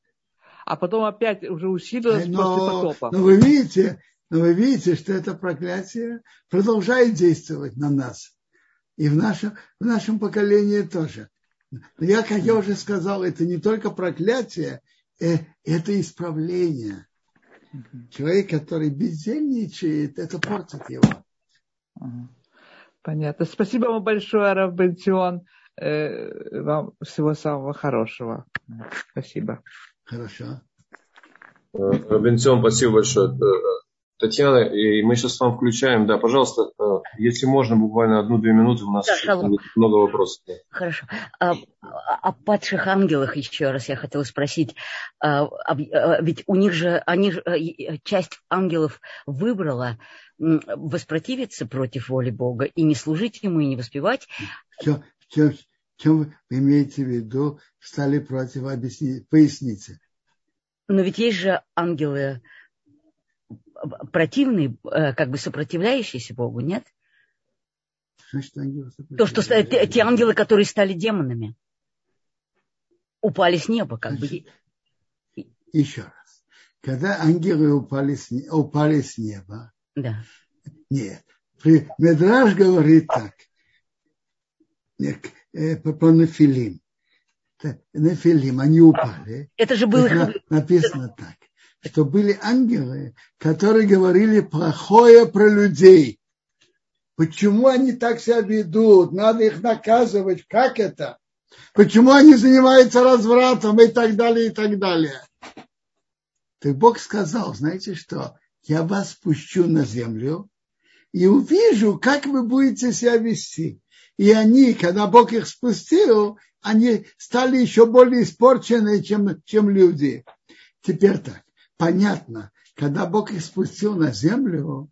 А потом опять уже усилилось но, после потопа. Но вы видите, но вы видите, что это проклятие продолжает действовать на нас. И в нашем, в нашем поколении тоже. Но я, как я уже сказал, это не только проклятие, э, это исправление. Человек, который бездельничает, это портит его. Понятно. Спасибо вам большое, Рав Бентион. Э, вам всего самого хорошего. Спасибо. Хорошо. Э, Бентион, спасибо большое. Татьяна, и мы сейчас вам включаем, да, пожалуйста, э, если можно, буквально одну-две минуты, у нас да, много вопросов. Хорошо. А, о падших ангелах еще раз я хотела спросить. А, а, ведь у них же, они же, э, часть ангелов выбрала воспротивиться против воли Бога и не служить ему, и не воспевать. Что, что, что вы имеете в виду, стали против, объясните, поясните. Но ведь есть же ангелы, противный, э, как бы сопротивляющийся Богу, нет? То, что те, те ангелы, которые стали демонами, упали с неба, как Значит, бы. Еще раз. Когда ангелы упали с, упали с неба, да. нет. Медраж говорит так. Э, по Нефилим. Нефилим, они упали. Это же было... Написано так что были ангелы, которые говорили плохое про людей. Почему они так себя ведут? Надо их наказывать. Как это? Почему они занимаются развратом и так далее, и так далее? Так Бог сказал, знаете что? Я вас спущу на землю и увижу, как вы будете себя вести. И они, когда Бог их спустил, они стали еще более испорченные, чем, чем люди. Теперь так понятно, когда Бог их спустил на землю,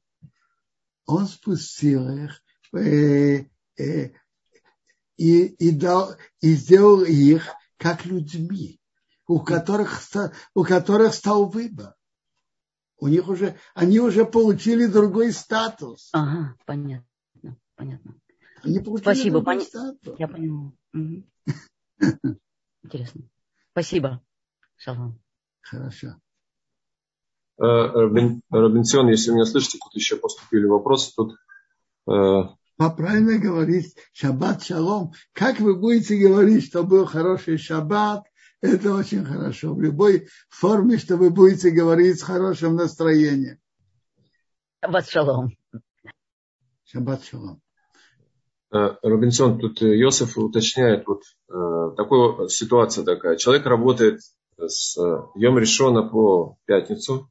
Он спустил их э, э, и, и, дал, и сделал их как людьми, у которых, у которых стал выбор. У них уже, они уже получили другой статус. Ага, понятно, понятно. Они получили Спасибо, другой пон... статус. Я поняла. Угу. Интересно. Спасибо. Шалом. Хорошо. Э, Робинсон, если меня слышите, тут еще поступили вопросы. Тут, э, а правильно говорить шаббат шалом. Как вы будете говорить, что был хороший шаббат, это очень хорошо. В любой форме, что вы будете говорить с хорошим настроением. Шаббат шалом. Шаббат шалом. Э, Робинсон, тут Йосиф уточняет, вот э, такая ситуация такая. Человек работает с Йом Решона по пятницу,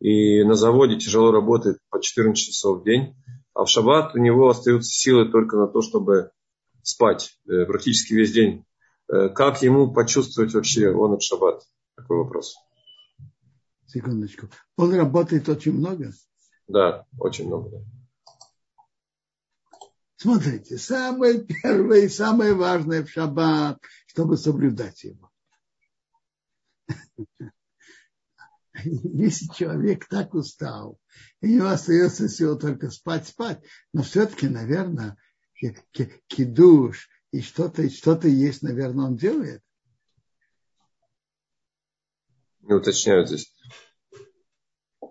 и на заводе тяжело работает по 14 часов в день, а в шаббат у него остаются силы только на то, чтобы спать э, практически весь день. Как ему почувствовать вообще он от шаббат? Такой вопрос. Секундочку. Он работает очень много? Да, очень много. Смотрите, самое первое и самое важное в шаббат, чтобы соблюдать его. Если человек так устал, и у него остается всего только спать, спать, но все-таки, наверное, кидуш и что-то что есть, наверное, он делает. Не уточняют здесь.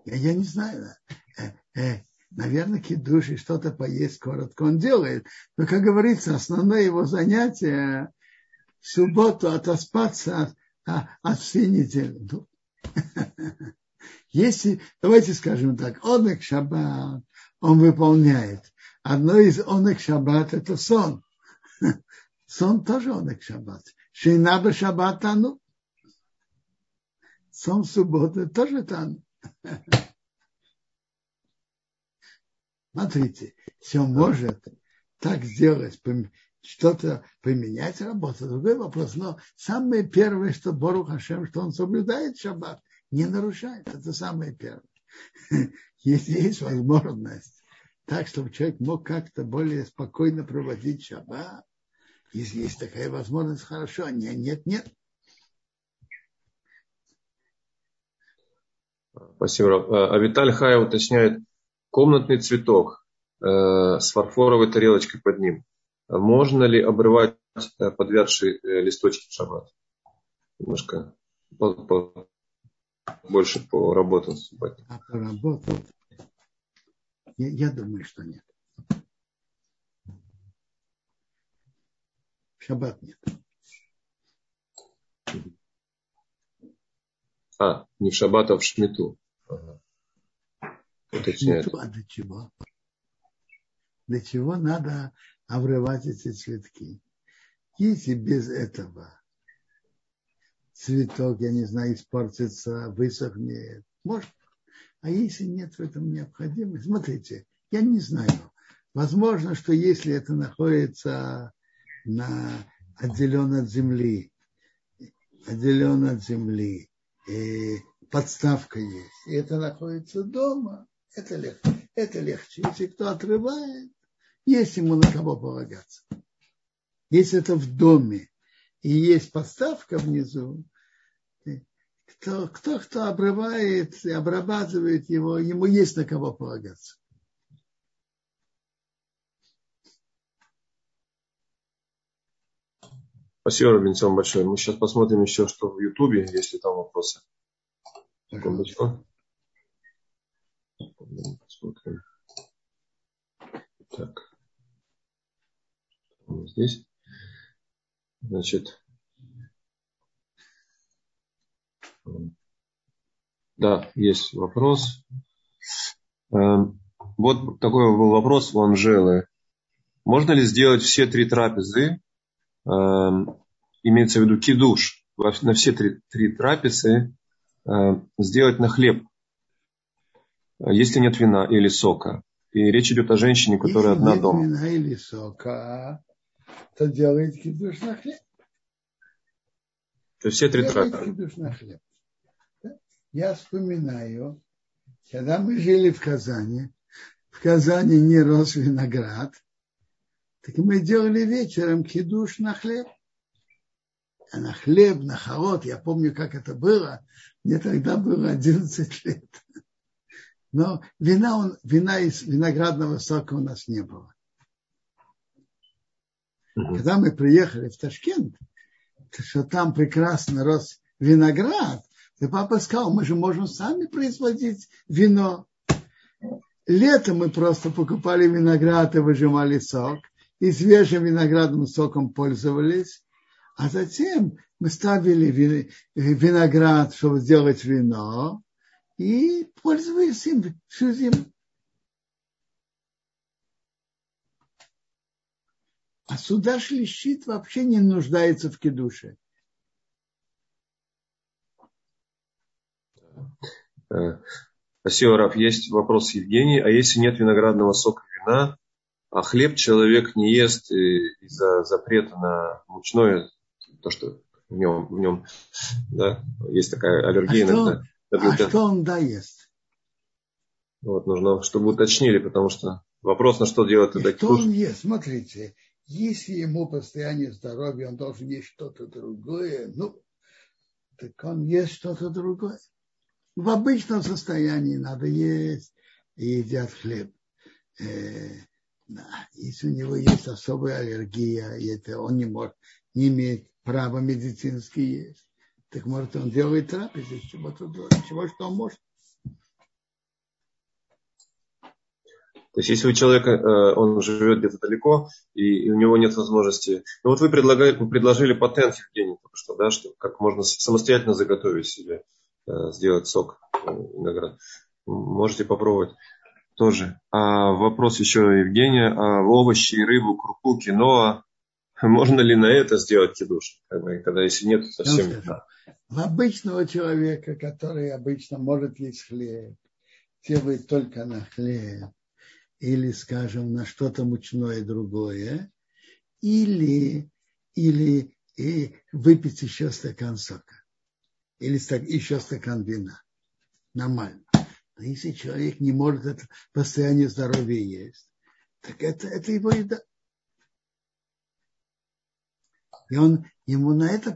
Я, я не знаю. Э, э, наверное, кидуш и что-то поесть коротко он делает. Но, как говорится, основное его занятие в субботу отоспаться всей недели. Ну, если, давайте скажем так, онек шаббат он выполняет. Одно из онек шаббат это сон. Сон тоже онек шаббат. Шинаба шаббат тану. Сон в субботу тоже тану. Смотрите, все может так сделать, что-то поменять работу, другой вопрос. Но самое первое, что Бору Хашем, что он соблюдает шаббат, не нарушает. Это самое первое. Если есть возможность, так, чтобы человек мог как-то более спокойно проводить шаббат, если есть такая возможность, хорошо. Нет, нет, нет. Спасибо. А Виталий Хая уточняет, комнатный цветок э, с фарфоровой тарелочкой под ним. Можно ли обрывать э, подвядшие э, листочки в шаббат? Немножко по, по, больше по работам А по работам? Я, я думаю, что нет. В шаббат нет. А, не в шаббат, а в шмиту. Ага уточняет. А для чего? Для чего надо обрывать эти цветки? Если без этого цветок, я не знаю, испортится, высохнет, может. А если нет в этом необходимости, смотрите, я не знаю. Возможно, что если это находится на, отделен от земли, отделен от земли, и подставка есть, и это находится дома, это легче. Это легче. Если кто отрывает, есть ему на кого полагаться. Если это в доме и есть подставка внизу, кто, кто, кто обрывает и обрабатывает его, ему есть на кого полагаться. Спасибо, Робинсон, большое. Мы сейчас посмотрим еще, что в Ютубе, если там вопросы. Секундочку. Посмотрим. Так. Здесь. Значит. Да, есть вопрос. Эм, вот такой был вопрос у Анжелы. Можно ли сделать все три трапезы, эм, имеется в виду кидуш, на все три, три трапезы, эм, сделать на хлеб если нет вина или сока. И речь идет о женщине, которая если одна нет дома. вина или сока, то делает кидуш на хлеб. То есть все три хлеб. Я вспоминаю, когда мы жили в Казани, в Казани не рос виноград, так мы делали вечером кидуш на хлеб. А на хлеб, на холод, я помню, как это было. Мне тогда было 11 лет. Но вина, он, вина из виноградного сока у нас не было. Угу. Когда мы приехали в Ташкент, что там прекрасно рос виноград, и папа сказал, мы же можем сами производить вино. Летом мы просто покупали виноград и выжимали сок, и свежим виноградным соком пользовались, а затем мы ставили виноград, чтобы сделать вино, и пользуясь им всю зиму. А суда шлищит вообще не нуждается в кедуше. Э, спасибо, Раф. Есть вопрос Евгений. А если нет виноградного сока вина, а хлеб человек не ест из-за запрета на мучное, то, что в нем, в нем да, есть такая аллергия а иногда. Что, а что он да ест? Вот, нужно, чтобы уточнили, потому что вопрос, на что делать тогда Что он ест? Смотрите, если ему постоянное здоровье, он должен есть что-то другое, ну, так он ест что-то другое. В обычном состоянии надо есть и едят хлеб. Э, если у него есть особая аллергия, и это он не может, не имеет права медицински есть, так может он делает трапезу, чего-то, чего что он может. То есть, если у человека, э, он живет где-то далеко, и, у него нет возможности... Ну, вот вы предлагали, предложили патент, Евгений, только что, да, что как можно самостоятельно заготовить себе, э, сделать сок э, виноград. Можете попробовать тоже. А вопрос еще Евгения. А овощи, рыбу, крупу, киноа. Можно ли на это сделать кидуш? Когда если нет, совсем нет. В обычного человека, который обычно может есть хлеб, делает только на хлеб, или, скажем, на что-то мучное другое, или, или и выпить еще стакан сока, или еще стакан вина. Нормально. Но если человек не может это постоянно здоровья есть, так это, это его еда. И он, ему на это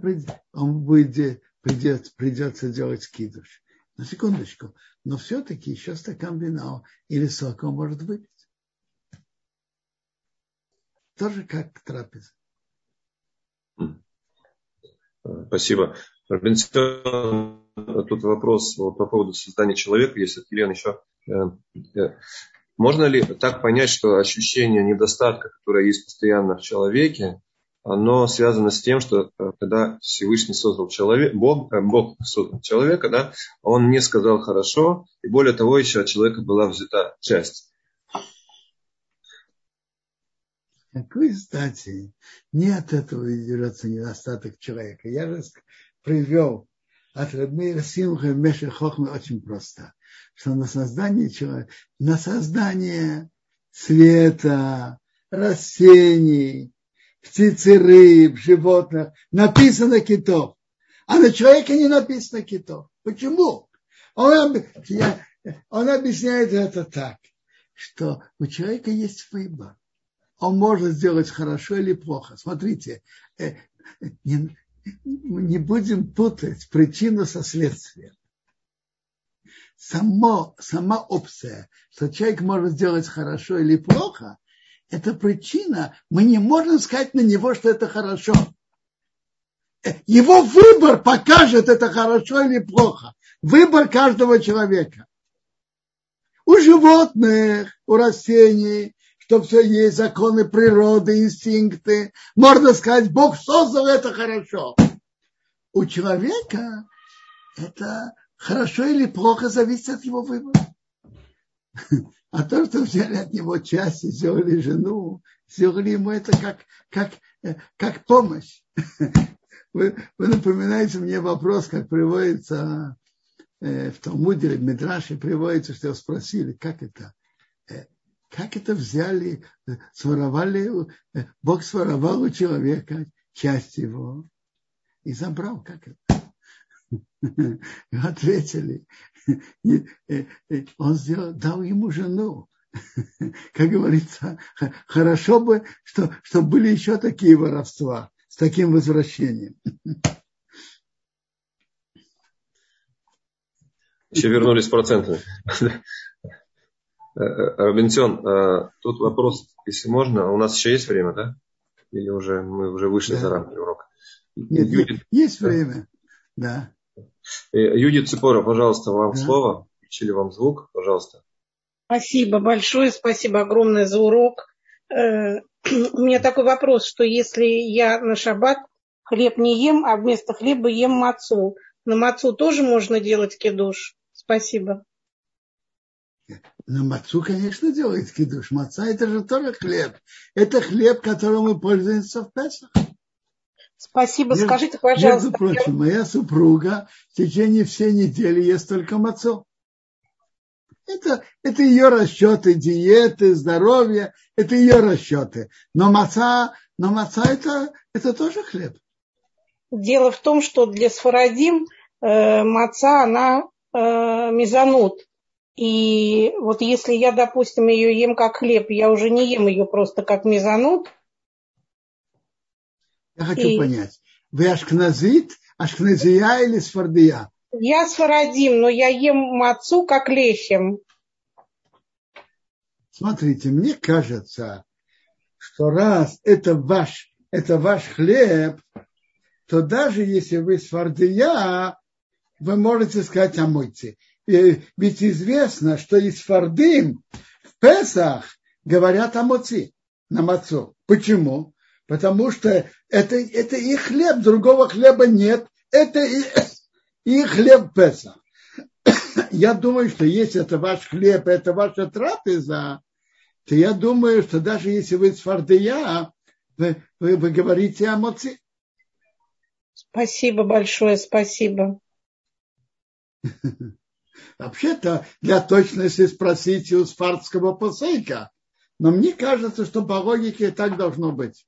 он будет, придется, придется делать скидыш. На секундочку. Но все-таки еще стакан вина или сока он может выпить. Тоже как трапеза. Спасибо. Тут вопрос вот по поводу создания человека, если Елена еще. Э, э, можно ли так понять, что ощущение недостатка, которое есть постоянно в человеке, оно связано с тем, что э, когда Всевышний создал человека, Бог, Бог создал человека, да, он не сказал хорошо, и более того, еще от человека была взята часть. Какой стати? Не от этого берется недостаток человека. Я же привел от Рабмейра Симха Меша Хохма очень просто. Что на создание человека, на создание света, растений, птицы, рыб, животных написано китов. А на человека не написано китов. Почему? Он, он объясняет это так, что у человека есть выбор он может сделать хорошо или плохо. Смотрите, э, не, не будем путать причину со следствием. Само, сама опция, что человек может сделать хорошо или плохо, это причина, мы не можем сказать на него, что это хорошо. Э, его выбор покажет, это хорошо или плохо. Выбор каждого человека. У животных, у растений, что все есть законы природы, инстинкты. Можно сказать, Бог создал это хорошо. У человека это хорошо или плохо зависит от его выбора. А то, что взяли от него часть и сделали жену, сделали ему это как, как, как помощь. Вы, вы напоминаете мне вопрос, как приводится э, в Талмуде, в Медраше приводится, что спросили, как это как это взяли, своровали, Бог своровал у человека часть его и забрал, как это? Ответили, он сделал, дал ему жену. Как говорится, хорошо бы, что, что были еще такие воровства с таким возвращением. Еще вернулись проценты. Э, э, Робинсон, э, тут вопрос, если можно, у нас еще есть время, да? Или уже мы уже вышли да. за рамки урока? Нет, Юдит, есть время, да. Юдит Ципора, пожалуйста, вам да. слово. Включили вам звук, пожалуйста. Спасибо большое, спасибо огромное за урок. У меня такой вопрос, что если я на шаббат хлеб не ем, а вместо хлеба ем мацу, на мацу тоже можно делать кидуш? Спасибо. Но мацу, конечно, делает кидуш. Маца это же тоже хлеб. Это хлеб, которым мы пользуемся в Песах. Спасибо. Между, Скажите, пожалуйста. Между прочим, моя супруга в течение всей недели ест только мацу. Это, это ее расчеты, диеты, здоровье, это ее расчеты. Но маца, но маца это, это тоже хлеб. Дело в том, что для сфарадим э, маца, она э, мезонут. И вот если я, допустим, ее ем как хлеб, я уже не ем ее просто как мезонут. Я хочу и... понять, вы ашкназит, ашкназия или сфардия? Я сфарадим, но я ем мацу как лещем. Смотрите, мне кажется, что раз это ваш, это ваш хлеб, то даже если вы сфардия, вы можете сказать омойте. И ведь известно, что из фардим в Песах говорят о моци, на мацу. Почему? Потому что это, это их хлеб, другого хлеба нет. Это их хлеб Песах. Я думаю, что если это ваш хлеб, это ваша трапеза, то я думаю, что даже если вы с Фардия, вы, вы, вы говорите о моци. Спасибо большое, спасибо. Вообще-то, для точности спросите у спартского посейка. Но мне кажется, что по логике так должно быть.